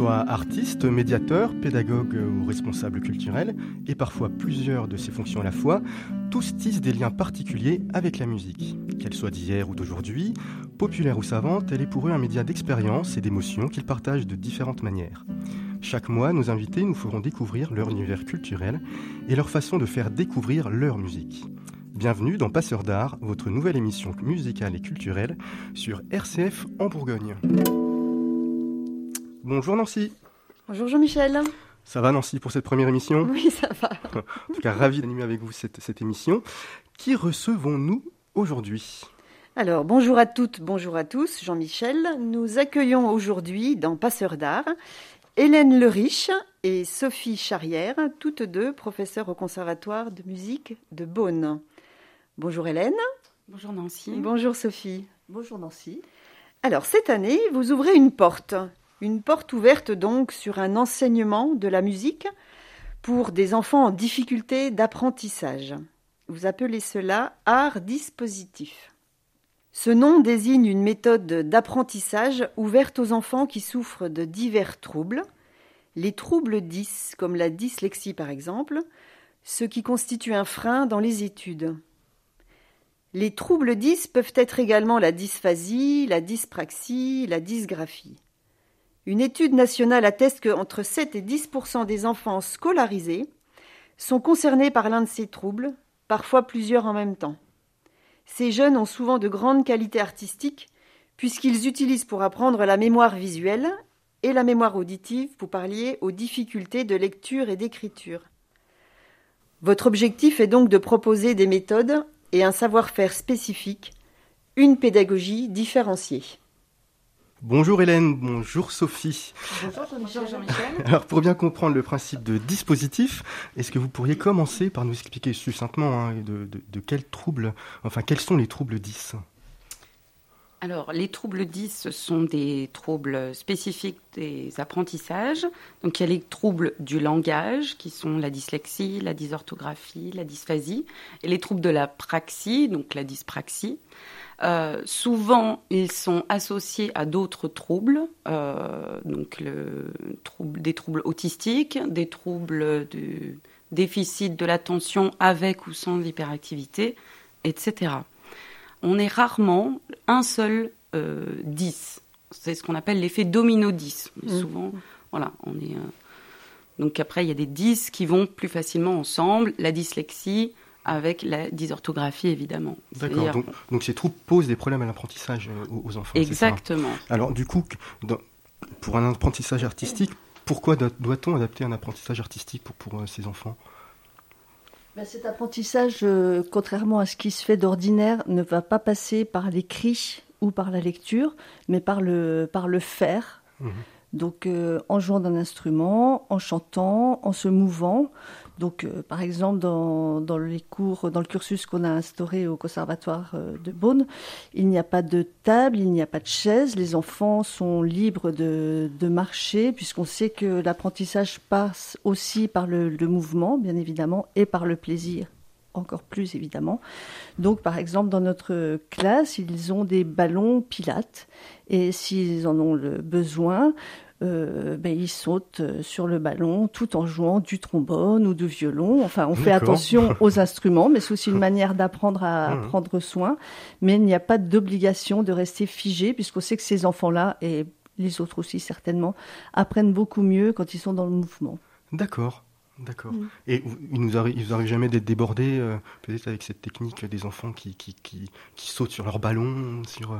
Qu'ils soient artistes, médiateurs, pédagogues ou responsables culturels, et parfois plusieurs de ces fonctions à la fois, tous tissent des liens particuliers avec la musique. Qu'elle soit d'hier ou d'aujourd'hui, populaire ou savante, elle est pour eux un média d'expérience et d'émotion qu'ils partagent de différentes manières. Chaque mois, nos invités nous feront découvrir leur univers culturel et leur façon de faire découvrir leur musique. Bienvenue dans Passeur d'art, votre nouvelle émission musicale et culturelle sur RCF en Bourgogne. Bonjour Nancy. Bonjour Jean-Michel. Ça va Nancy pour cette première émission Oui, ça va. en tout cas, ravi d'animer avec vous cette, cette émission. Qui recevons-nous aujourd'hui? Alors, bonjour à toutes, bonjour à tous, Jean-Michel. Nous accueillons aujourd'hui dans Passeur d'art Hélène Leriche et Sophie Charrière, toutes deux professeurs au Conservatoire de musique de Beaune. Bonjour Hélène. Bonjour Nancy. Bonjour Sophie. Bonjour Nancy. Alors, cette année, vous ouvrez une porte. Une porte ouverte donc sur un enseignement de la musique pour des enfants en difficulté d'apprentissage. Vous appelez cela art dispositif. Ce nom désigne une méthode d'apprentissage ouverte aux enfants qui souffrent de divers troubles, les troubles 10 comme la dyslexie par exemple, ce qui constitue un frein dans les études. Les troubles 10 peuvent être également la dysphasie, la dyspraxie, la dysgraphie. Une étude nationale atteste que entre 7 et 10% des enfants scolarisés sont concernés par l'un de ces troubles, parfois plusieurs en même temps. Ces jeunes ont souvent de grandes qualités artistiques puisqu'ils utilisent pour apprendre la mémoire visuelle et la mémoire auditive pour parlier aux difficultés de lecture et d'écriture. Votre objectif est donc de proposer des méthodes et un savoir-faire spécifique, une pédagogie différenciée. Bonjour Hélène, bonjour Sophie. Bonjour Jean-Michel. Alors pour bien comprendre le principe de dispositif, est-ce que vous pourriez commencer par nous expliquer succinctement hein, de, de, de quels troubles, enfin quels sont les troubles 10 alors, les troubles 10, ce sont des troubles spécifiques des apprentissages. Donc, il y a les troubles du langage, qui sont la dyslexie, la dysorthographie, la dysphasie, et les troubles de la praxie, donc la dyspraxie. Euh, souvent, ils sont associés à d'autres troubles, euh, donc le trouble, des troubles autistiques, des troubles du déficit de l'attention avec ou sans l'hyperactivité, etc on est rarement un seul euh, 10. C'est ce qu'on appelle l'effet domino 10. Mmh. Souvent, voilà, on est. Euh... Donc après, il y a des 10 qui vont plus facilement ensemble. La dyslexie avec la dysorthographie, évidemment. D'accord. Donc, donc, ces troubles posent des problèmes à l'apprentissage euh, aux, aux, enfants. Exactement. Alors du coup, dans, pour un apprentissage artistique, pourquoi doit-on adapter un apprentissage artistique pour, pour euh, ces enfants? Ben cet apprentissage, euh, contrairement à ce qui se fait d'ordinaire, ne va pas passer par l'écrit ou par la lecture, mais par le, par le faire. Mmh. Donc euh, en jouant d'un instrument, en chantant, en se mouvant. Donc euh, par exemple dans, les cours, dans le cursus qu'on a instauré au conservatoire euh, de Beaune, il n'y a pas de table, il n'y a pas de chaise. Les enfants sont libres de, de marcher puisqu'on sait que l'apprentissage passe aussi par le, le mouvement, bien évidemment, et par le plaisir encore plus évidemment. Donc par exemple dans notre classe, ils ont des ballons pilates et s'ils en ont le besoin, euh, ben, ils sautent sur le ballon tout en jouant du trombone ou du violon. Enfin, on fait attention aux instruments, mais c'est aussi une manière d'apprendre à mmh. prendre soin. Mais il n'y a pas d'obligation de rester figé puisqu'on sait que ces enfants-là et les autres aussi certainement apprennent beaucoup mieux quand ils sont dans le mouvement. D'accord. D'accord. Mmh. Et il nous arrive, il vous arrive jamais d'être débordé, euh, peut-être avec cette technique des enfants qui, qui, qui, qui sautent sur leur ballon, sur.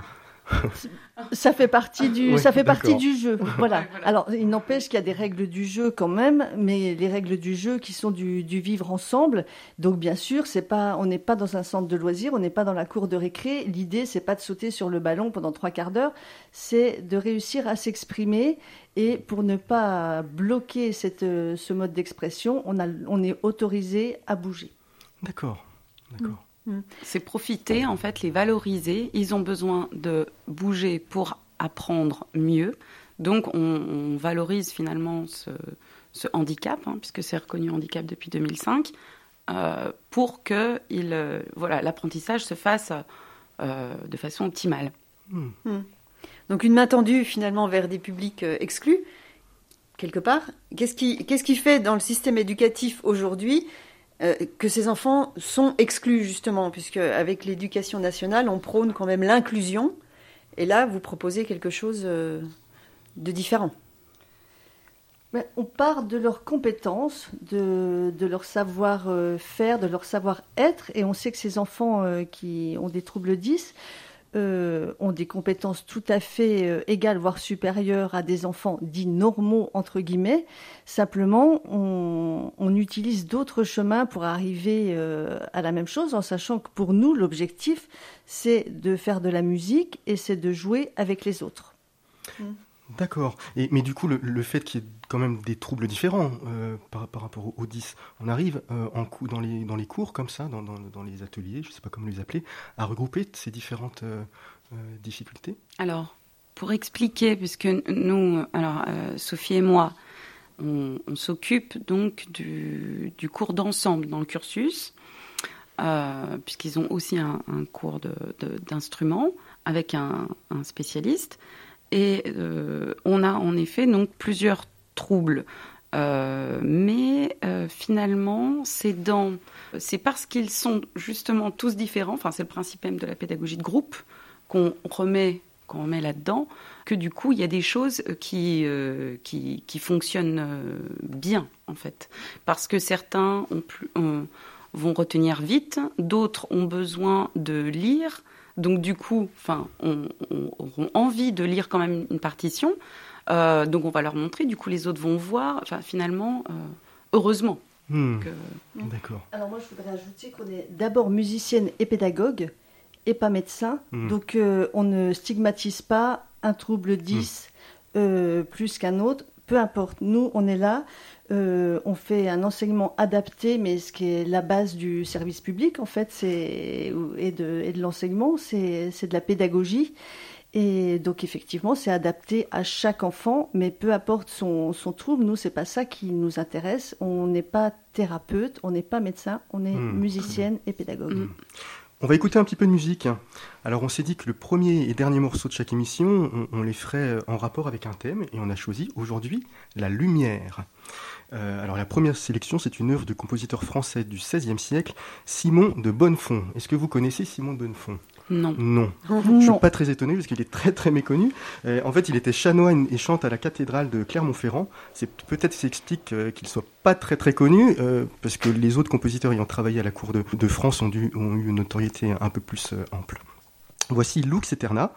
Ça fait partie du, oui, ça fait partie du jeu. Voilà. Alors, il n'empêche qu'il y a des règles du jeu quand même, mais les règles du jeu qui sont du, du vivre ensemble. Donc, bien sûr, c'est pas, on n'est pas dans un centre de loisirs, on n'est pas dans la cour de récré. L'idée, c'est pas de sauter sur le ballon pendant trois quarts d'heure, c'est de réussir à s'exprimer. Et pour ne pas bloquer cette, ce mode d'expression, on, a, on est autorisé à bouger. D'accord. D'accord. Mmh. C'est profiter, en fait, les valoriser. Ils ont besoin de bouger pour apprendre mieux. Donc, on, on valorise finalement ce, ce handicap, hein, puisque c'est reconnu handicap depuis 2005, euh, pour que il, euh, voilà, l'apprentissage se fasse euh, de façon optimale. Mmh. Mmh. Donc, une main tendue finalement vers des publics exclus quelque part. Qu'est-ce qui, qu'est-ce qui fait dans le système éducatif aujourd'hui euh, que ces enfants sont exclus justement, puisque avec l'éducation nationale, on prône quand même l'inclusion, et là, vous proposez quelque chose euh, de différent. on part de leurs compétences, de, de leur savoir-faire, de leur savoir-être, et on sait que ces enfants qui ont des troubles 10 euh, ont des compétences tout à fait euh, égales, voire supérieures à des enfants dits normaux, entre guillemets. Simplement, on, utilise d'autres chemins pour arriver euh, à la même chose, en sachant que pour nous, l'objectif, c'est de faire de la musique et c'est de jouer avec les autres. Mmh. D'accord. mais du coup, le, fait qu'il y ait quand même des troubles différents euh, par, rapport aux 10, on arrive euh, en dans, les, dans les cours comme ça, dans, les ateliers, je ne sais pas comment les appeler, à regrouper ces différentes euh, difficultés? Alors, pour expliquer, puisque nous, alors Sophie et moi, on, s'occupe donc du, cours d'ensemble dans le cursus, puisqu'ils ont aussi un, cours d'instrument avec un spécialiste. Et euh, on a en effet donc plusieurs troubles. Euh, mais euh, finalement, c'est dans, c'est parce qu'ils sont justement tous différents. Enfin, c'est le principe même de la pédagogie de groupe qu'on remet, qu'on remet là-dedans, que du coup, il y a des choses qui qui, fonctionnent bien en fait, parce que certains vont retenir vite, d'autres ont besoin de lire, donc du coup, enfin, on, auront envie de lire quand même une partition. Euh, donc on va leur montrer. Du coup, les autres vont voir. Enfin, finalement, euh, heureusement. Hmm. D'accord. Alors moi, je voudrais ajouter qu'on est d'abord musicienne et pédagogue et pas médecin. Hmm. Donc euh, on ne stigmatise pas un trouble 10 hmm. plus qu'un autre. Peu importe. Nous, on est là euh, on fait un enseignement adapté, mais ce qui est la base du service public, en fait, c'est, et de, et de l'enseignement, c'est, de la pédagogie. Et donc, effectivement, c'est adapté à chaque enfant, mais peu importe son, son trouble, nous, c'est pas ça qui nous intéresse. On n'est pas thérapeute, on n'est pas médecin, on est hmm. musicienne et pédagogue. Hmm. On va écouter un petit peu de musique. Alors on s'est dit que le premier et dernier morceau de chaque émission, on les ferait en rapport avec un thème, et on a choisi aujourd'hui la lumière. Euh, alors la première sélection, c'est une œuvre de compositeur français du XVIe siècle, Simon de Bonnefond. Est-ce que vous connaissez Simon de Bonnefond? Non. Non. Je ne suis pas très étonné parce qu'il est très très méconnu. Euh, en fait, il était chanoine et chante à la cathédrale de Clermont-Ferrand. C'est peut-être ça explique euh, qu'il soit pas très très connu parce que les autres compositeurs ayant travaillé à la cour de, France ont, ont, eu une notoriété un peu plus ample. Voici Lux Eterna.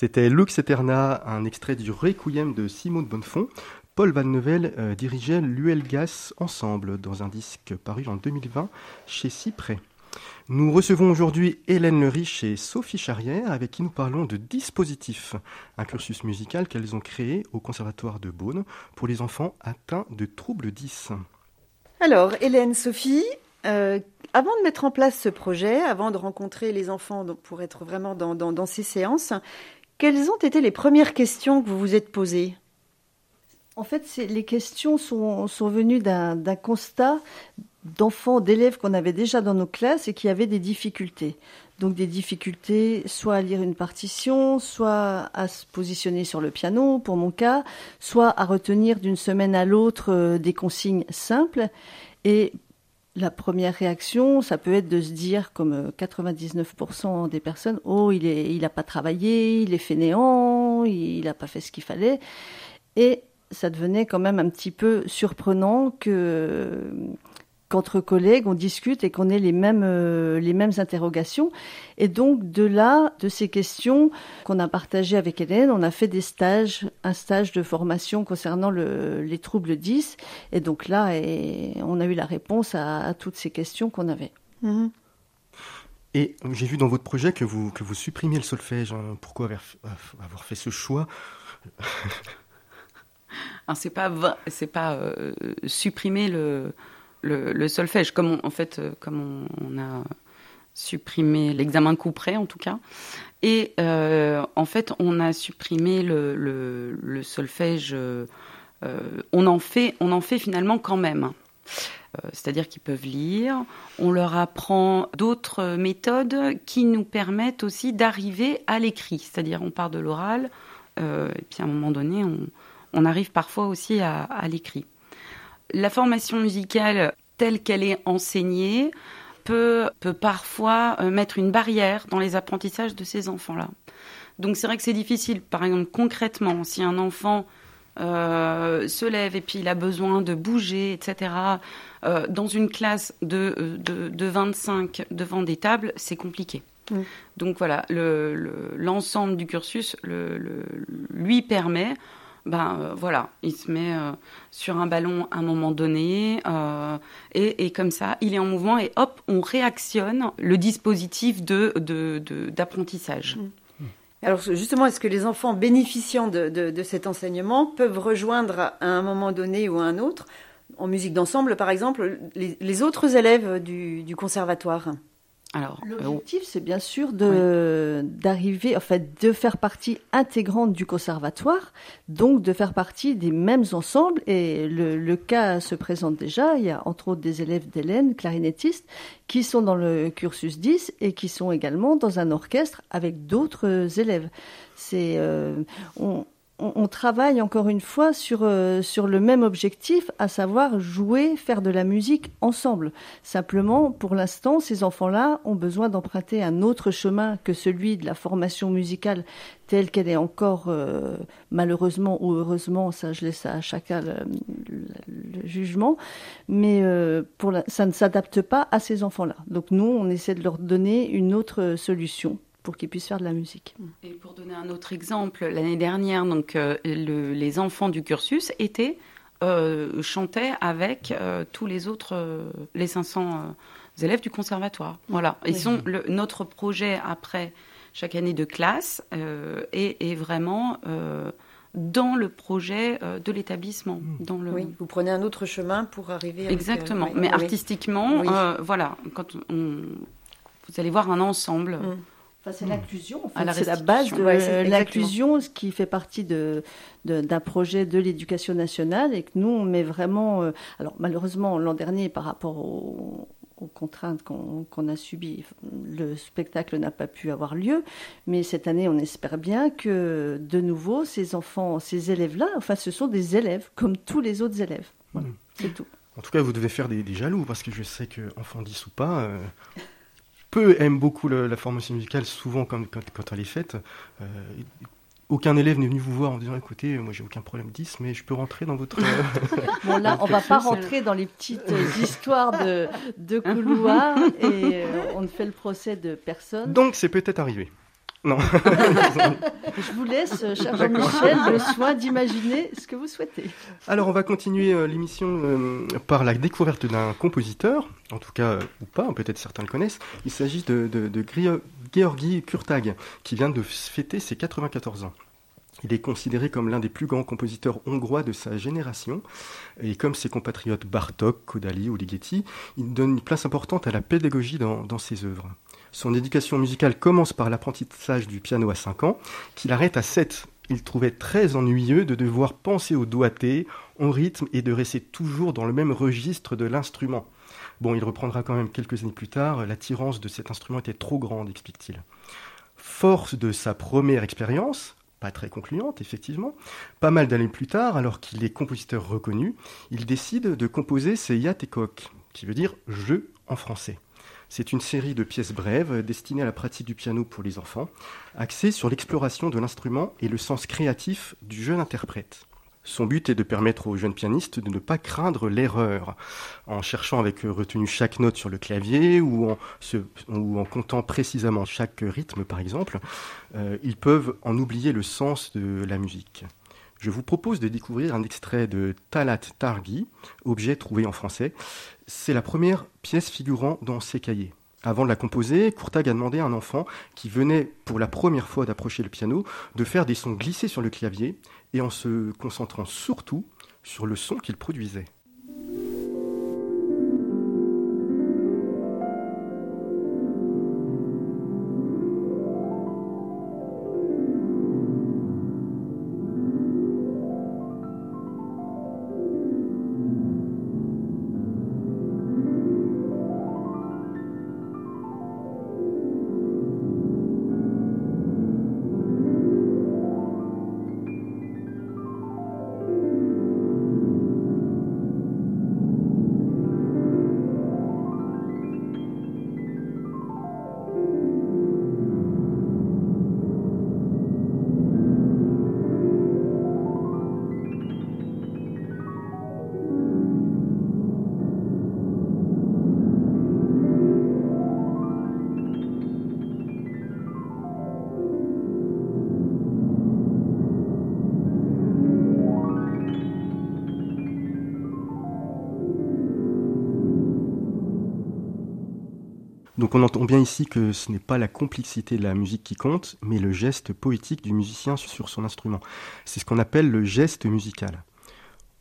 C'était Lux Eterna, un extrait du Requiem de Simone Bonnefond. Paul Van Nevel euh, dirigeait l'Uelgas Ensemble dans un disque paru en 2020 chez Cyprès. Nous recevons aujourd'hui Hélène Riche et Sophie Charrière avec qui nous parlons de Dispositif, un cursus musical qu'elles ont créé au Conservatoire de Beaune pour les enfants atteints de troubles 10. Alors, Hélène, Sophie, euh, avant de mettre en place ce projet, avant de rencontrer les enfants pour être vraiment dans, ces séances, quelles ont été les premières questions que vous vous êtes posées? En fait, les questions sont, venues d'un constat d'enfants, d'élèves qu'on avait déjà dans nos classes et qui avaient des difficultés. Donc des difficultés soit à lire une partition, soit à se positionner sur le piano, pour mon cas, soit à retenir d'une semaine à l'autre euh, des consignes simples. Et la première réaction, ça peut être de se dire, comme 99% euh, des personnes, oh, il n'a pas travaillé, il est fainéant, il n'a pas fait ce qu'il fallait. Et ça devenait quand même un petit peu surprenant que qu'entre collègues, on discute et qu'on ait les mêmes, euh, les mêmes interrogations. Et donc, de là, de ces questions qu'on a partagées avec Hélène, on a fait des stages, un stage de formation concernant le, les troubles 10. Et donc là, et on a eu la réponse à, toutes ces questions qu'on avait. Mhm. Et j'ai vu dans votre projet que vous, que vous supprimiez le solfège. Hein. Pourquoi avoir, avoir fait ce choix? C'est pas c'est pas euh, supprimer le le, solfège, comme on, en fait, euh, comme on, a supprimé l'examen coup en tout cas. Et euh, en fait, on a supprimé le, solfège. Euh, on en fait, on en fait finalement quand même. C'est-à-dire qu'ils peuvent lire. On leur apprend d'autres méthodes qui nous permettent aussi d'arriver à l'écrit. C'est-à-dire, on part de l'oral, et puis à un moment donné, on, arrive parfois aussi à l'écrit la formation musicale telle qu'elle est enseignée peut, peut parfois euh, mettre une barrière dans les apprentissages de ces enfants-là. Donc c'est vrai que c'est difficile. Par exemple, concrètement, si un enfant euh, se lève et puis il a besoin de bouger, etc., euh, dans une classe de, de, 25 devant des tables, c'est compliqué. Donc voilà, l'ensemble du cursus lui permet ben euh, voilà, il se met euh, sur un ballon à un moment donné, euh, et, comme ça, il est en mouvement, et hop, on réactionne le dispositif de, d'apprentissage. De, mmh. Alors justement, est-ce que les enfants bénéficiant de, cet enseignement peuvent rejoindre à un moment donné ou à un autre, en musique d'ensemble par exemple, les, autres élèves du conservatoire? Alors, euh, l'objectif, c'est bien sûr de d'arriver, en fait, de faire partie intégrante du conservatoire, donc de faire partie des mêmes ensembles. Et le, le cas se présente déjà. Il y a entre autres des élèves d'Hélène, clarinettistes, qui sont dans le cursus 10 et qui sont également dans un orchestre avec d'autres élèves. C'est euh, on, on, travaille encore une fois sur, euh, sur le même objectif, à savoir jouer, faire de la musique ensemble. Simplement, pour l'instant, ces enfants-là ont besoin d'emprunter un autre chemin que celui de la formation musicale telle qu'elle est encore, euh, malheureusement ou heureusement, ça je laisse à chacun le, jugement, mais euh, ça ne s'adapte pas à ces enfants-là. Donc nous, on essaie de leur donner une autre solution pour qu'ils puissent faire de la musique. Et pour donner un autre exemple, l'année dernière, donc euh, les enfants du cursus étaient euh, chantaient avec euh, tous les autres, les 500 élèves du conservatoire. Voilà, ils sont notre projet après chaque année de classe est, vraiment dans le projet de l'établissement. Mmh. Dans le... Oui, vous prenez un autre chemin pour arriver. Exactement, mais artistiquement, voilà, quand on, vous allez voir un ensemble. C'est hmm. l'inclusion, c'est la base de l'inclusion, ce qui fait partie de, d'un projet de l'éducation nationale et que nous, on met vraiment... Euh, alors malheureusement, l'an dernier, par rapport aux, contraintes qu'on, a subies, le spectacle n'a pas pu avoir lieu, mais cette année, on espère bien que de nouveau, ces enfants, ces élèves-là, enfin, ce sont des élèves comme tous les autres élèves. Voilà, hmm. c'est tout. En tout cas, vous devez faire des, jaloux, parce que je sais que, enfant 10 ou pas... Euh, peu aiment beaucoup la formation musicale, souvent quand, quand, elle est faite. Euh, aucun élève n'est venu vous voir en disant écoutez, moi j'ai aucun problème 10, mais je peux rentrer dans votre. bon, là, on va pas rentrer dans les petites histoires de, de couloirs et euh, on ne fait le procès de personne. Donc, c'est peut-être arrivé. Non. Je vous laisse, cher Jean-Michel, le soin d'imaginer ce que vous souhaitez. Alors, on va continuer euh, l'émission euh, par la découverte d'un compositeur, en tout cas, euh, ou pas, peut-être certains le connaissent. Il s'agit de, de, Georgi Kurtag, qui vient de fêter ses 94 ans. Il est considéré comme l'un des plus grands compositeurs hongrois de sa génération, et comme ses compatriotes Bartok, Kodali ou Ligeti, il donne une place importante à la pédagogie dans, dans ses œuvres. Son éducation musicale commence par l'apprentissage du piano à 5 ans, qu'il arrête à 7. Il trouvait très ennuyeux de devoir penser au doigté, au rythme et de rester toujours dans le même registre de l'instrument. Bon, il reprendra quand même quelques années plus tard, l'attirance de cet instrument était trop grande, explique-t-il. Force de sa première expérience, pas très concluante, effectivement. Pas mal d'années plus tard, alors qu'il est compositeur reconnu, il décide de composer ses Yatekok, qui veut dire jeu en français. C'est une série de pièces brèves destinées à la pratique du piano pour les enfants, axée sur l'exploration de l'instrument et le sens créatif du jeune interprète. Son but est de permettre aux jeunes pianistes de ne pas craindre l'erreur, en cherchant avec retenue chaque note sur le clavier ou en, comptant précisément chaque rythme par exemple, euh, ils peuvent en oublier le sens de la musique. Je vous propose de découvrir un extrait de Talat Targi, objet trouvé en français. C'est la première pièce figurant dans ses cahiers. Avant de la composer, Courtag a demandé à un enfant qui venait pour la première fois d'approcher le piano de faire des sons glissés sur le clavier et en se concentrant surtout sur le son qu'il produisait. Donc on entend bien ici que ce n'est pas la complexité de la musique qui compte, mais le geste poétique du musicien sur son instrument. C'est ce qu'on appelle le geste musical.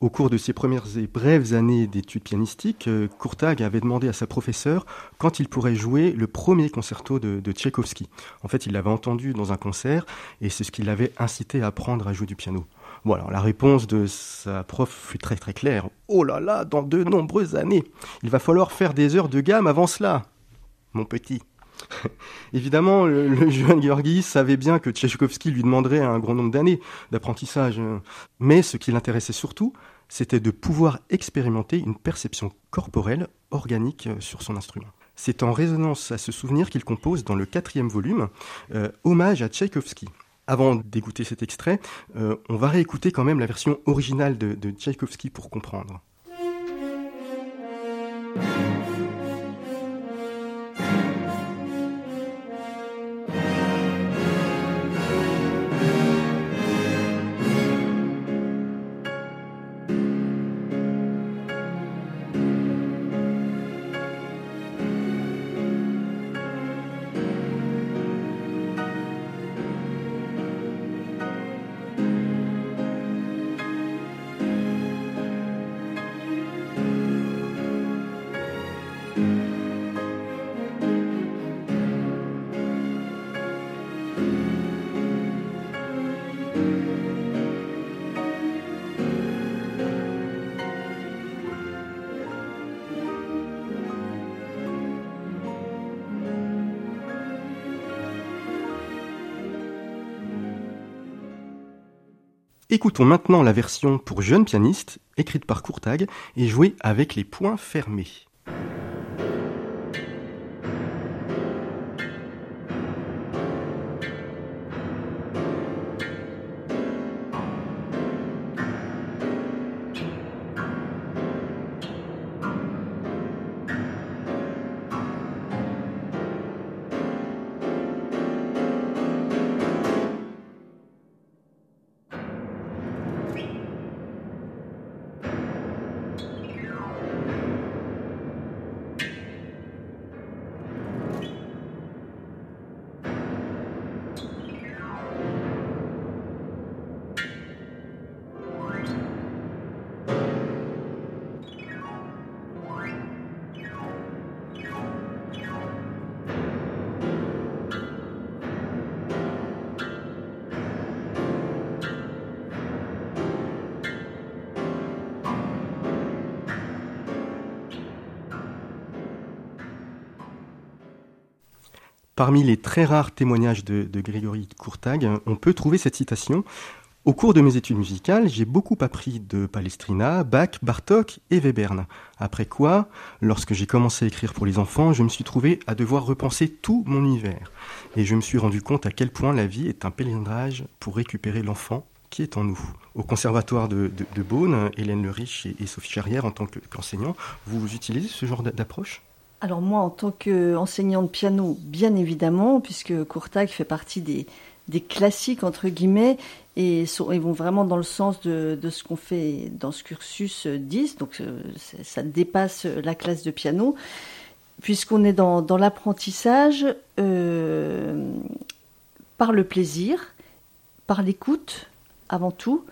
Au cours de ses premières et brèves années d'études pianistiques, euh, Courtag avait demandé à sa professeure quand il pourrait jouer le premier concerto de, de Tchaïkovski. En fait, il l'avait entendu dans un concert et c'est ce qui l'avait incité à apprendre à jouer du piano. Voilà, la réponse de sa prof fut très très claire. Oh là là, dans de nombreuses années, il va falloir faire des heures de gamme avant cela mon petit. Évidemment, le, jeune Georgi savait bien que Tchaïkovski lui demanderait un grand nombre d'années d'apprentissage. Mais ce qui l'intéressait surtout, c'était de pouvoir expérimenter une perception corporelle, organique sur son instrument. C'est en résonance à ce souvenir qu'il compose dans le quatrième volume euh, Hommage à Tchaïkovski. Avant d'écouter cet extrait, euh, on va réécouter quand même la version originale de Tchaïkovski pour comprendre. Écoutons maintenant la version pour jeunes pianistes, écrite par Courtag et jouée avec les poings fermés. Parmi les très rares témoignages de, Grégory Courtag, on peut trouver cette citation au cours de mes études musicales, j'ai beaucoup appris de Palestrina, Bach, Bartok et Webern. Après quoi, lorsque j'ai commencé à écrire pour les enfants, je me suis trouvé à devoir repenser tout mon univers. Et je me suis rendu compte à quel point la vie est un pèlerinage pour récupérer l'enfant qui est en nous. Au Conservatoire de, Beaune, Hélène Le Riche et, Sophie Charrière, en tant qu'enseignant, vous utilisez ce genre d'approche? Alors moi, en tant qu'enseignant de piano, bien évidemment, puisque Courtag fait partie des, des classiques entre guillemets et ils vont vraiment dans le sens de, ce qu'on fait dans ce cursus 10 donc euh, ça dépasse la classe de piano. Puisqu'on est dans, l'apprentissage euh, par le plaisir par l'écoute avant tout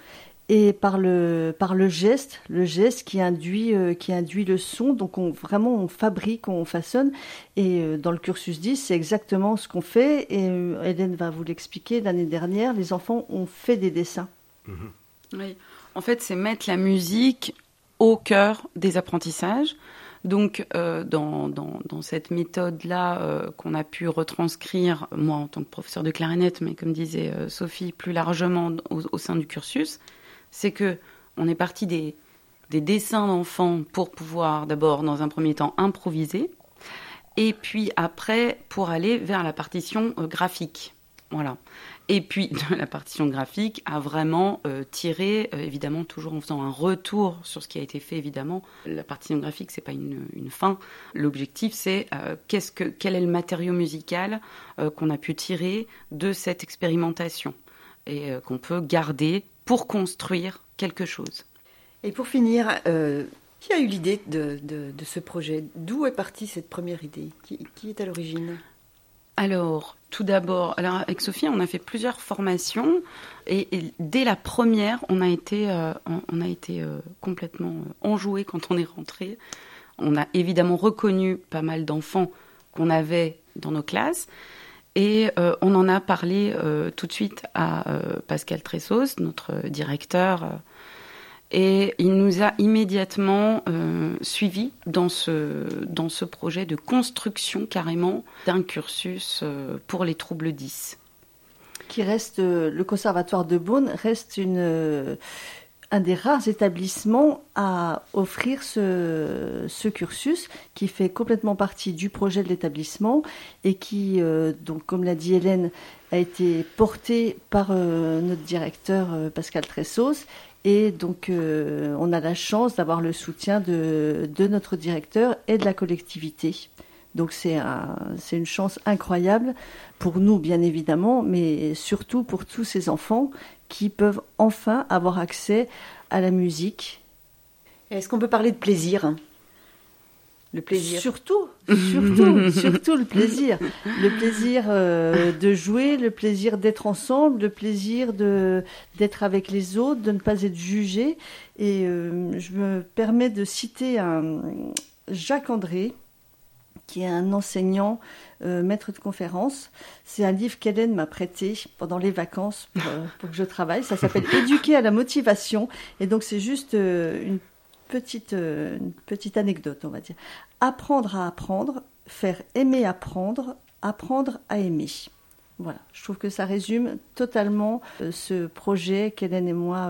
et par le, par le geste, le geste qui induit, euh, qui induit le son. Donc on, vraiment on fabrique, on façonne. Et euh, dans le cursus 10, c'est exactement ce qu'on fait. Et euh, Hélène va vous l'expliquer. L'année dernière, les enfants ont fait des dessins. Mhm. Oui, en fait, c'est mettre la musique au cœur des apprentissages. Donc, dans, dans, dans, cette méthode-là qu'on a pu retranscrire, moi en tant que professeur de clarinette, mais comme disait Sophie, plus largement au sein du cursus, c'est que on est parti des, dessins d'enfants pour pouvoir d'abord, dans un premier temps, improviser, et puis après pour aller vers la partition euh, graphique. Voilà. Et puis la partition graphique à vraiment euh, tirer, euh, évidemment toujours en faisant un retour sur ce qui a été fait, évidemment. La partition graphique, c'est pas une, fin. L'objectif, c'est qu'est-ce que, quel est le matériau musical qu'on a pu tirer de cette expérimentation et qu'on peut garder pour construire quelque chose. Et pour finir, euh, qui a eu l'idée de, ce projet? D'où est partie cette première idée? Qui, est à l'origine? Alors, tout d'abord, avec Sophie, on a fait plusieurs formations et, dès la première, on a été, euh, on, a été euh, complètement enjoué quand on est rentré. On a évidemment reconnu pas mal d'enfants qu'on avait dans nos classes, et euh, on en a parlé euh, tout de suite à euh, Pascal Tressos, notre directeur, et il nous a immédiatement suivis dans ce, dans ce projet de construction carrément d'un cursus pour les troubles 10. Qui reste, le conservatoire de Beaune reste une, un des rares établissements à offrir ce, cursus qui fait complètement partie du projet de l'établissement et qui, euh, donc, comme l'a dit Hélène, a été porté par euh, notre directeur euh, Pascal Tressos. Et donc, on a la chance d'avoir le soutien de, de, notre directeur et de la collectivité. Donc, c'est une chance incroyable pour nous, bien évidemment, mais surtout pour tous ces enfants qui peuvent enfin avoir accès à la musique. Est-ce qu'on peut parler de plaisir le plaisir. Surtout, surtout, surtout le plaisir. Le plaisir euh, de jouer, le plaisir d'être ensemble, le plaisir de d'être avec les autres, de ne pas être jugé. Et euh, je me permets de citer un Jacques André, qui est un enseignant, euh, maître de conférence. C'est un livre qu'Hélène m'a prêté pendant les vacances pour, euh, que je travaille. Ça s'appelle Éduquer à la motivation. Et donc c'est juste euh, une, petite, une petite anecdote, on va dire. Apprendre à apprendre, faire aimer apprendre, apprendre à aimer. Voilà, je trouve que ça résume totalement ce projet qu'Hélène et moi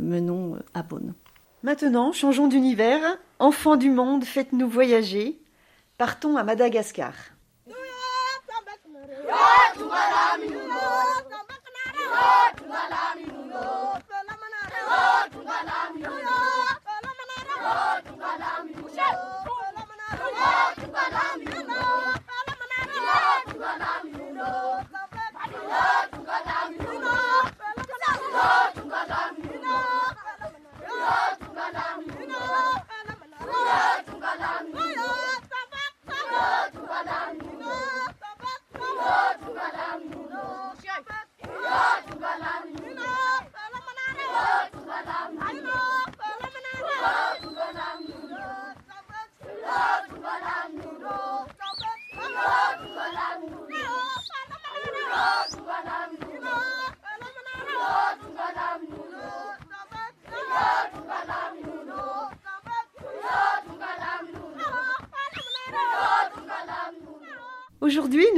menons à Beaune. Maintenant, changeons d'univers. Enfants du monde, faites-nous voyager. Partons à Madagascar. Ramadan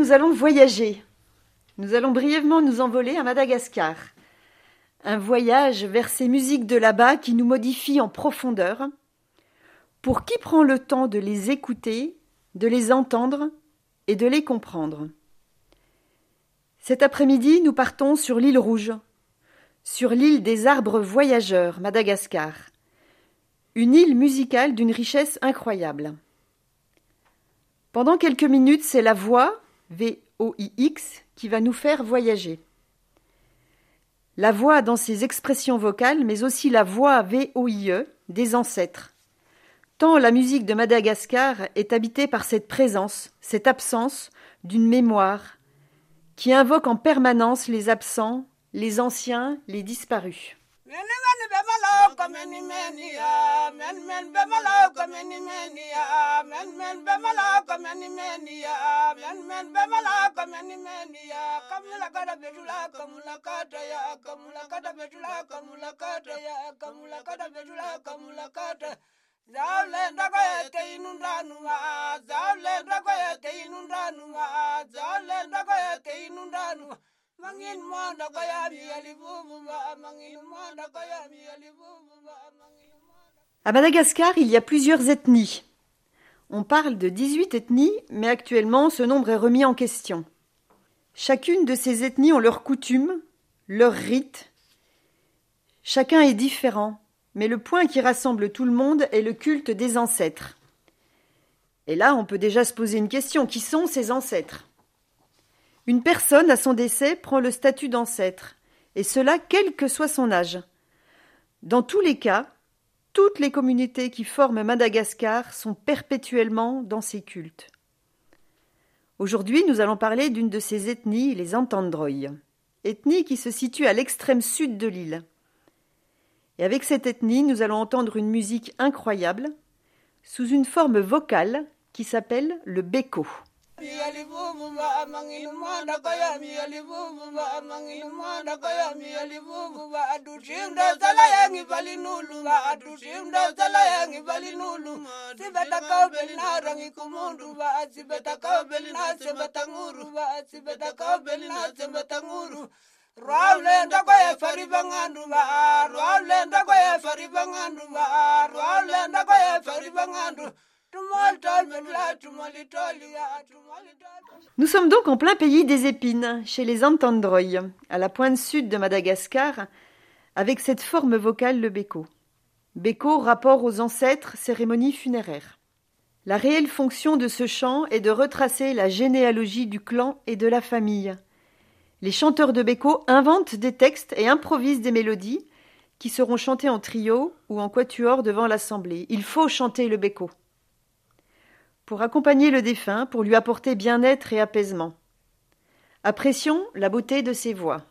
nous allons voyager. Nous allons brièvement nous envoler à Madagascar. Un voyage vers ces musiques de là-bas qui nous modifient en profondeur. Pour qui prend le temps de les écouter, de les entendre et de les comprendre? Cet après-midi, nous partons sur l'île Rouge, sur l'île des arbres voyageurs, Madagascar. Une île musicale d'une richesse incroyable. Pendant quelques minutes, c'est la voix, V-O-I-X, qui va nous faire voyager. La voix dans ses expressions vocales, mais aussi la voix V-O-I-E des ancêtres. Tant la musique de Madagascar est habitée par cette présence, cette absence d'une mémoire, qui invoque en permanence les absents, les anciens, les disparus. malaw ko meni meni ya men men be malaw ko meni meni ya men men be malaw ko meni meni ya men men be malaw ko meni meni ya kamula kada betula kamula kada ya kamula kada. Betula. À Madagascar, il y a plusieurs ethnies. On parle de 18 ethnies, mais actuellement ce nombre est remis en question. Chacune de ces ethnies ont leurs coutumes, leurs rites. Chacun est différent, mais le point qui rassemble tout le monde est le culte des ancêtres. Et là, on peut déjà se poser une question. Qui sont ces ancêtres? Une personne, à son décès, prend le statut d'ancêtre, et cela quel que soit son âge. Dans tous les cas, toutes les communautés qui forment Madagascar sont perpétuellement dans ces cultes. Aujourd'hui, nous allons parler d'une de ces ethnies, les Antandroy, ethnie qui se situe à l'extrême sud de l'île. Et avec cette ethnie, nous allons entendre une musique incroyable, sous une forme vocale qui s'appelle le beko. Miyalivuvu ba mangil manda kaya miyalivuvu ba mangil manda kaya miyalivuvu ba adushim da zala yangi bali nulu ba adushim da zala yangi bali nulu sibeta kau belina rangi kumundu ba sibeta kwa efari bangandu ba Rwalenda kwa efari bangandu ba Rwalenda kwa efari bangandu ba Nous sommes donc en plein pays des épines, chez les Antandroy, à la pointe sud de Madagascar, avec cette forme vocale le beko. Beko, rapport aux ancêtres, cérémonie funéraire. La réelle fonction de ce chant est de retracer la généalogie du clan et de la famille. Les chanteurs de Beko inventent des textes et improvisent des mélodies qui seront chantées en trio ou en quatuor devant l'assemblée. Il faut chanter le Beko pour accompagner le défunt, pour lui apporter bien-être et apaisement. Apprécions la beauté de ses voix.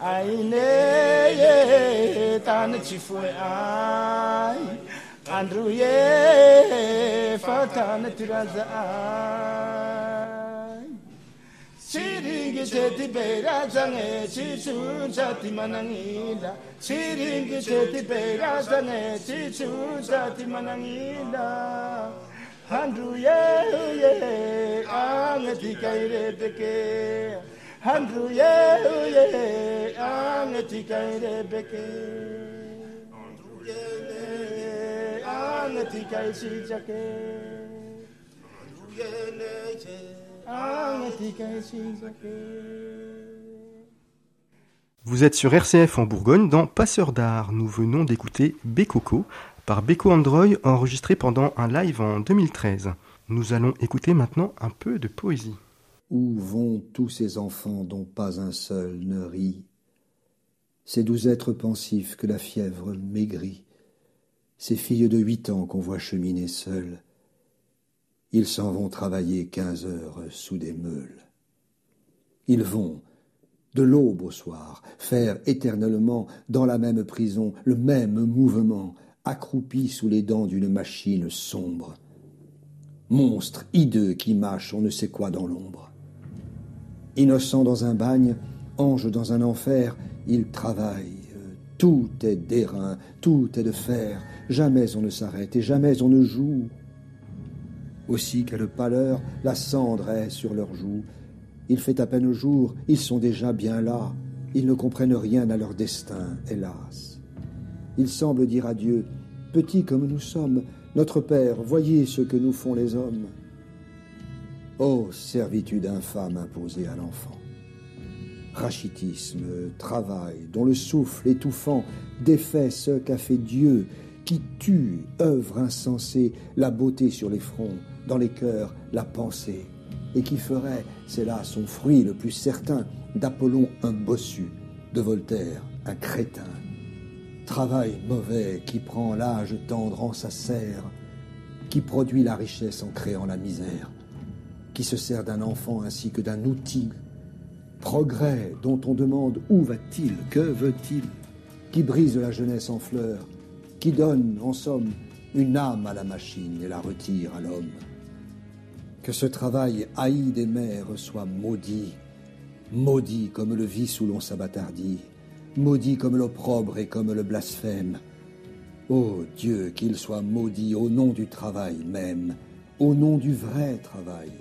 aine tany tsy foe ay andro ye fa tany ty raza ay tsirigitse ty be razagne tsy tsontsa ty managnila tsirigitse ty be razagne tsy ye ye, managnila andro eo e agnatika ireteke Vous êtes sur RCF en Bourgogne dans Passeur d'art. Nous venons d'écouter Bécoco par Beko Android enregistré pendant un live en 2013. Nous allons écouter maintenant un peu de poésie. Où vont tous ces enfants dont pas un seul ne rit? Ces doux êtres pensifs que la fièvre maigrit, ces filles de huit ans qu'on voit cheminer seules, ils s'en vont travailler quinze heures sous des meules. Ils vont, de l'aube au soir, faire éternellement dans la même prison le même mouvement, accroupi sous les dents d'une machine sombre. Monstre hideux qui mâche on ne sait quoi dans l'ombre. Innocent dans un bagne, ange dans un enfer, il travaille. Tout est d'airain, tout est de fer, jamais on ne s'arrête et jamais on ne joue. Aussi quelle pâleur, la cendre est sur leurs joues. Il fait à peine jour, ils sont déjà bien là, ils ne comprennent rien à leur destin, hélas. Ils semblent dire à Dieu, Petit comme nous sommes, notre Père, voyez ce que nous font les hommes. Ô servitude infâme imposée à l'enfant rachitisme, travail, dont le souffle étouffant défait ce qu'a fait Dieu, qui tue, œuvre insensée, la beauté sur les fronts, dans les cœurs, la pensée, et qui ferait, c'est là son fruit le plus certain, d'Apollon un bossu, de Voltaire un crétin. Travail mauvais qui prend l'âge tendre en sa serre, qui produit la richesse en créant la misère, qui se sert d'un enfant ainsi que d'un outil progrès dont on demande où va-t-il, que veut-il, qui brise la jeunesse en fleurs, qui donne, en somme, une âme à la machine et la retire à l'homme. Que ce travail haï des mères soit maudit, maudit comme le vice où l'on s'abattardit, maudit comme l'opprobre et comme le blasphème. Ô Dieu, qu'il soit maudit au nom du travail même, au nom du vrai travail,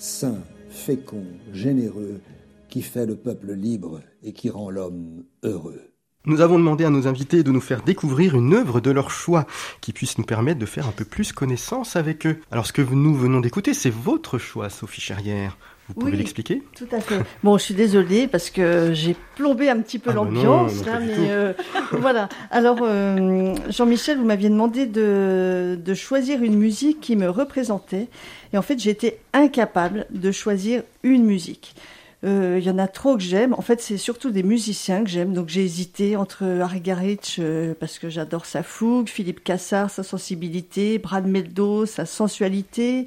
saint, fécond, généreux, qui fait le peuple libre et qui rend l'homme heureux. Nous avons demandé à nos invités de nous faire découvrir une œuvre de leur choix qui puisse nous permettre de faire un peu plus connaissance avec eux. Alors ce que nous venons d'écouter, c'est votre choix, Sophie Charrière. Vous pouvez l'expliquer Tout à fait. Bon, je suis désolée parce que j'ai plombé un petit peu ah, l'ambiance, mais euh, voilà. Alors, euh, Jean-Michel, vous m'aviez demandé de, de choisir une musique qui me représentait, et en fait, j'étais incapable de choisir une musique. Euh, il y en a trop que j'aime. En fait, c'est surtout des musiciens que j'aime. Donc j'ai hésité entre Argarich, euh, parce que j'adore sa fougue, Philippe Cassard, sa sensibilité, Brad Meldo, sa sensualité,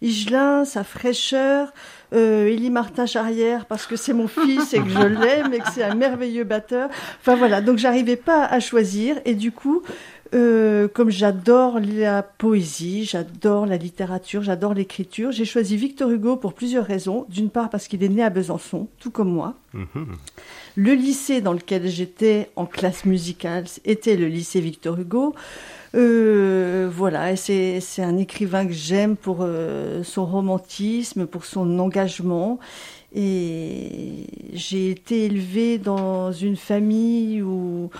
Igelin, sa fraîcheur, euh, Élie Martin Charrière, parce que c'est mon fils et que je l'aime et que c'est un merveilleux batteur. Enfin voilà, donc j'arrivais pas à choisir. Et du coup, euh, comme j'adore la poésie, j'adore la littérature, j'adore l'écriture, j'ai choisi Victor Hugo pour plusieurs raisons. D'une part parce qu'il est né à Besançon, tout comme moi. Mhm. Le lycée dans lequel j'étais en classe musicale était le lycée Victor Hugo. Euh, voilà, et c'est un écrivain que j'aime pour euh, son romantisme, pour son engagement. Et j'ai été élevée dans une famille où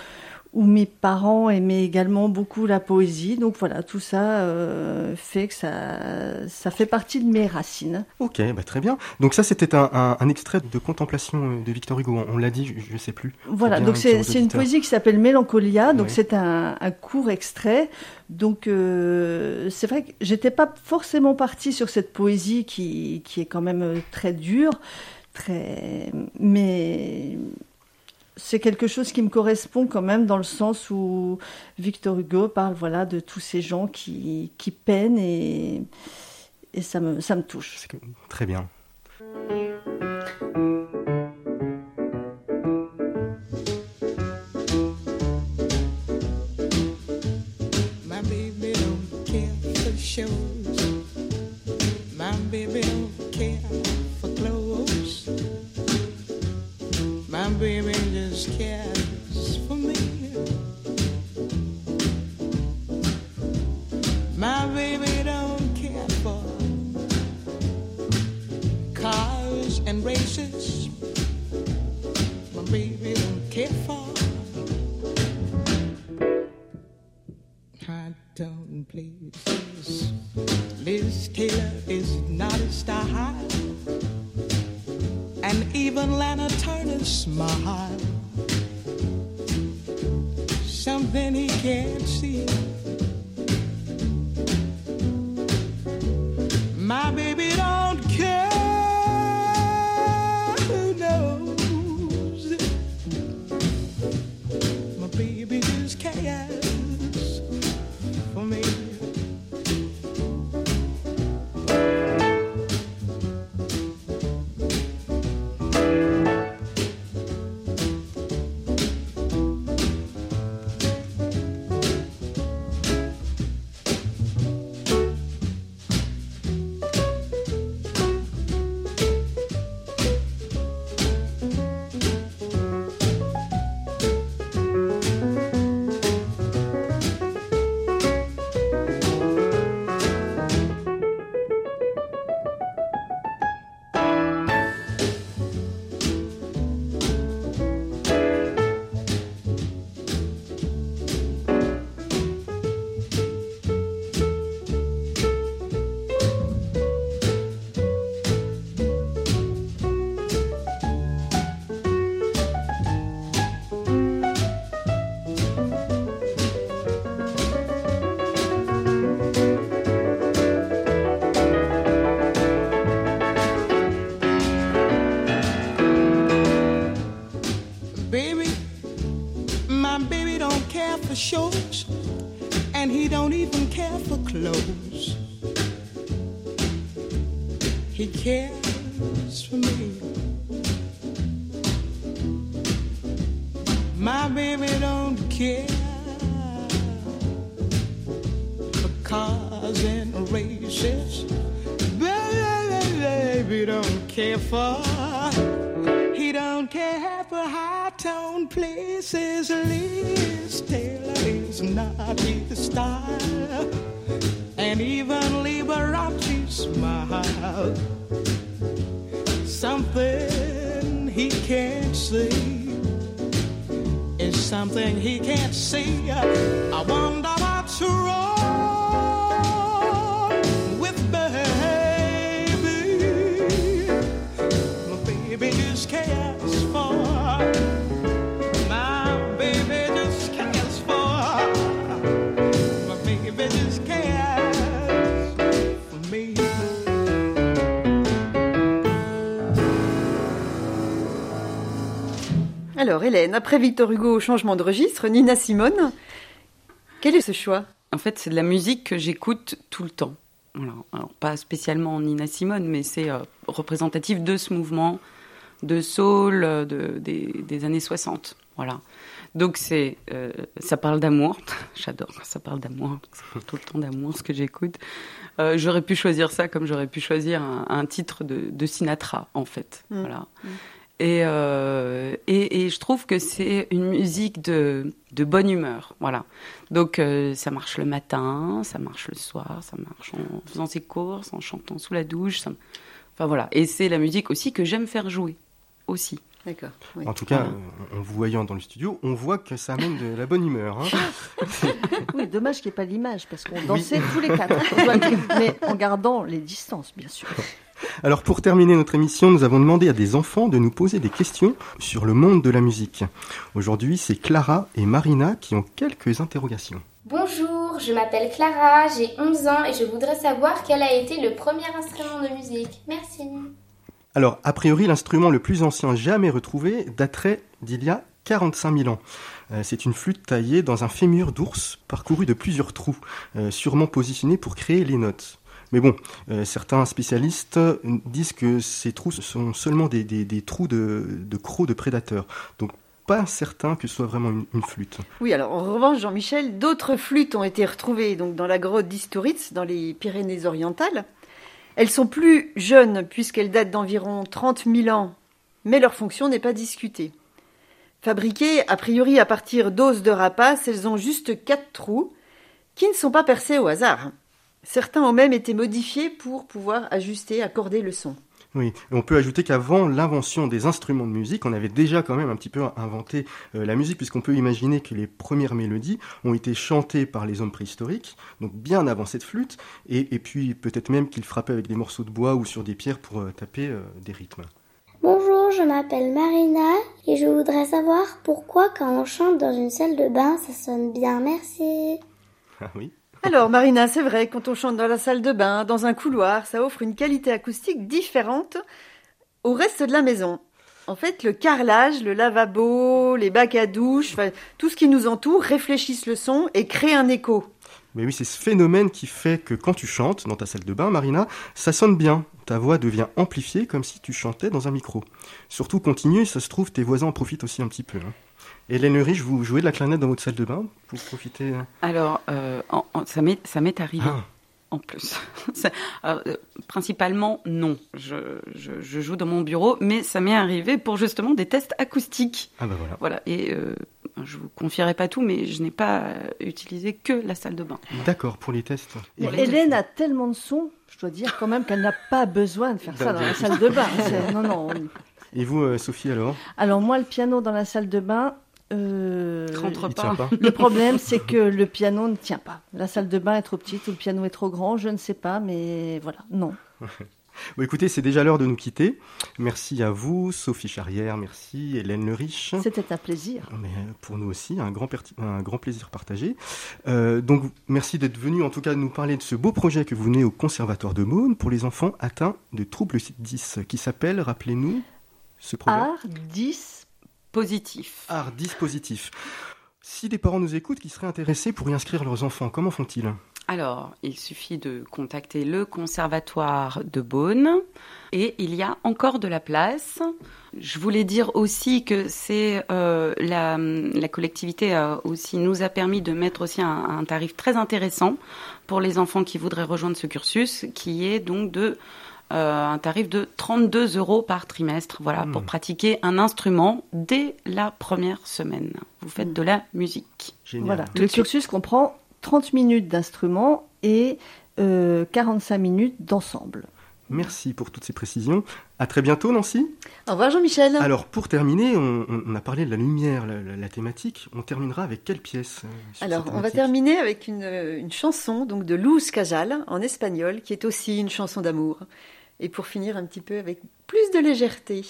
où mes parents aimaient également beaucoup la poésie. Donc voilà, tout ça euh, fait que ça, ça fait partie de mes racines. Ok, bah très bien. Donc ça, c'était un, extrait de Contemplation de Victor Hugo. On, l'a dit, je ne sais plus. Voilà, donc c'est une poésie qui s'appelle Mélancolia. Donc c'est un, court extrait. Donc euh, c'est vrai que j'étais pas forcément partie sur cette poésie qui, qui est quand même très dure, très, mais c'est quelque chose qui me correspond quand même dans le sens où Victor Hugo parle voilà de tous ces gens qui, qui peinent et, et ça, me, ça me touche. Très bien. cares for me. My baby don't care for cars and races. My baby don't care for. I don't please. shows, and he don't even care for clothes. He cares for me. My baby don't care for cars and races. Baby don't care for. He don't care for high tone places. Liz Taylor is not his style, and even Liberace smile. Something he can't see is something he can't see. I wonder what's wrong Alors, Hélène, après Victor Hugo, changement de registre, Nina Simone, quel est ce choix? En fait, c'est de la musique que j'écoute tout le temps. Alors, pas spécialement Nina Simone, mais c'est euh, représentatif de ce mouvement de soul euh, de, des, des années 60. Voilà. Donc, c'est, euh, ça parle d'amour. J'adore quand ça parle d'amour. C'est tout le temps d'amour ce que j'écoute. Euh, j'aurais pu choisir ça comme j'aurais pu choisir un, un titre de, de, Sinatra, en fait. Mm. Voilà. Mm. Et, euh, et, et, je trouve que c'est une musique de, de bonne humeur. Voilà. Donc euh, ça marche le matin, ça marche le soir, ça marche en faisant ses courses, en chantant sous la douche. Ça... Enfin voilà. Et c'est la musique aussi que j'aime faire jouer. Aussi. D'accord. Oui. En tout cas, voilà. en vous voyant dans le studio, on voit que ça amène de la bonne humeur. Hein oui, dommage qu'il n'y ait pas l'image, parce qu'on dansait oui. tous les quatre, mais en gardant les distances, bien sûr. Alors pour terminer notre émission, nous avons demandé à des enfants de nous poser des questions sur le monde de la musique. Aujourd'hui, c'est Clara et Marina qui ont quelques interrogations. Bonjour, je m'appelle Clara, j'ai 11 ans et je voudrais savoir quel a été le premier instrument de musique. Merci. Alors, a priori, l'instrument le plus ancien jamais retrouvé daterait d'il y a 45 000 ans. Euh, c'est une flûte taillée dans un fémur d'ours parcouru de plusieurs trous, euh, sûrement positionnés pour créer les notes. Mais bon, euh, certains spécialistes disent que ces trous sont seulement des, trous de, crocs de prédateurs. Donc pas certain que ce soit vraiment une, flûte. Oui, alors en revanche, Jean-Michel, d'autres flûtes ont été retrouvées donc dans la grotte d'Istoritz, dans les Pyrénées-Orientales. Elles sont plus jeunes puisqu'elles datent d'environ 30 000 ans, mais leur fonction n'est pas discutée. Fabriquées a priori à partir d'os de rapace, elles ont juste quatre trous qui ne sont pas percés au hasard. Certains ont même été modifiés pour pouvoir ajuster, accorder le son. Oui, on peut ajouter qu'avant l'invention des instruments de musique, on avait déjà quand même un petit peu inventé euh, la musique, puisqu'on peut imaginer que les premières mélodies ont été chantées par les hommes préhistoriques, donc bien avant cette flûte, et, et puis peut-être même qu'ils frappaient avec des morceaux de bois ou sur des pierres pour euh, taper euh, des rythmes. Bonjour, je m'appelle Marina et je voudrais savoir pourquoi quand on chante dans une salle de bain, ça sonne bien. Merci. Ah oui. Alors Marina, c'est vrai, quand on chante dans la salle de bain, dans un couloir, ça offre une qualité acoustique différente au reste de la maison. En fait, le carrelage, le lavabo, les bacs à douche, tout ce qui nous entoure réfléchissent le son et crée un écho. Mais oui, c'est ce phénomène qui fait que quand tu chantes dans ta salle de bain, Marina, ça sonne bien. Ta voix devient amplifiée comme si tu chantais dans un micro. Surtout continue, ça se trouve, tes voisins en profitent aussi un petit peu. Hein. Hélène Rich, vous jouez de la clarinette dans votre salle de bain pour profiter Alors, euh, en, en, ça m'est arrivé. Ah. En plus, Alors, euh, principalement non. Je, je, je, joue dans mon bureau, mais ça m'est arrivé pour justement des tests acoustiques. Ah ben voilà. Voilà. Et euh, je vous confierai pas tout, mais je n'ai pas utilisé que la salle de bain. D'accord pour les tests. Mais Hélène a tellement de sons, je dois dire quand même qu'elle n'a pas besoin de faire ça dans la salle de bain. Non non. Et vous, euh, Sophie, alors Alors moi, le piano dans la salle de bain, euh, rentre pas. pas. Le problème, c'est que le piano ne tient pas. La salle de bain est trop petite ou le piano est trop grand, je ne sais pas, mais voilà, non. Bon, écoutez, c'est déjà l'heure de nous quitter. Merci à vous, Sophie Charrière, merci, Hélène Le Riche. C'était un plaisir. Mais pour nous aussi, un grand, un grand plaisir partagé. Euh, donc, merci d'être venu, en tout cas, nous parler de ce beau projet que vous venez au Conservatoire de Maune pour les enfants atteints de troubles 10, qui s'appelle, rappelez-nous, ce projet Art 10 positif. Art dispositif. Si des parents nous écoutent qui seraient intéressés pour y inscrire leurs enfants, comment font-ils? Alors, il suffit de contacter le conservatoire de Beaune et il y a encore de la place. Je voulais dire aussi que c'est euh, la, la collectivité a aussi nous a permis de mettre aussi un, un tarif très intéressant pour les enfants qui voudraient rejoindre ce cursus, qui est donc de euh, un tarif de 32 euros par trimestre, voilà, pour Hmm. pratiquer un instrument dès la première semaine. Vous faites de la musique. Génial. Voilà. Tout Le cursus comprend 30 minutes d'instrument et euh, 45 minutes d'ensemble. Merci pour toutes ces précisions. À très bientôt, Nancy. Au revoir Jean-Michel. Alors, pour terminer, on, a parlé de la lumière, la, la- la thématique. On terminera avec quelle pièce euh, Alors, on va terminer avec une, une chanson donc de Luz Cajal en espagnol, qui est aussi une chanson d'amour. Et pour finir un petit peu avec plus de légèreté.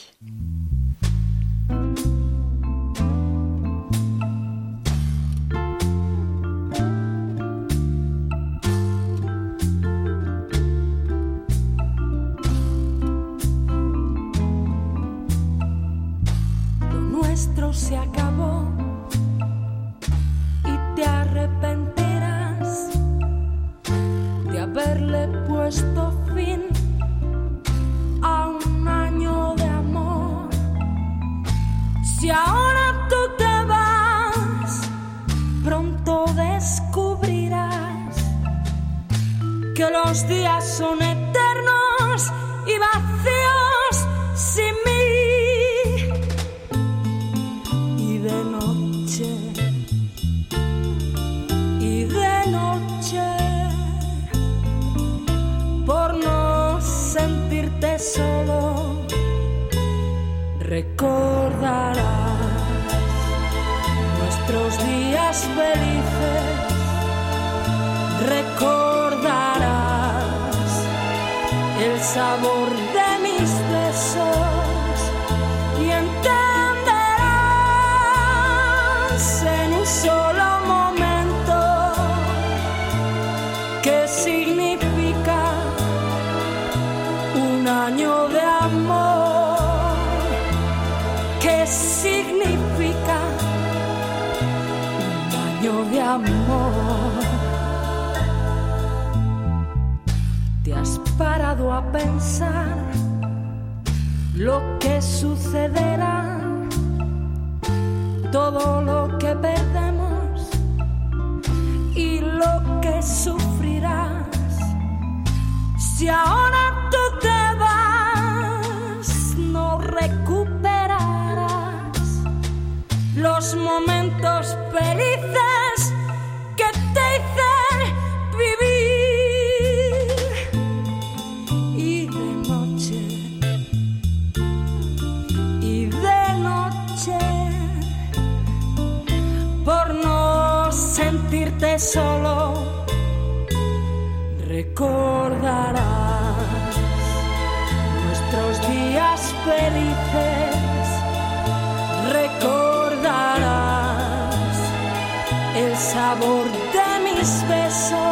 Todo lo que perdemos y lo que sufrirás. Si ahora solo, recordarás nuestros días felices, recordarás el sabor de mis besos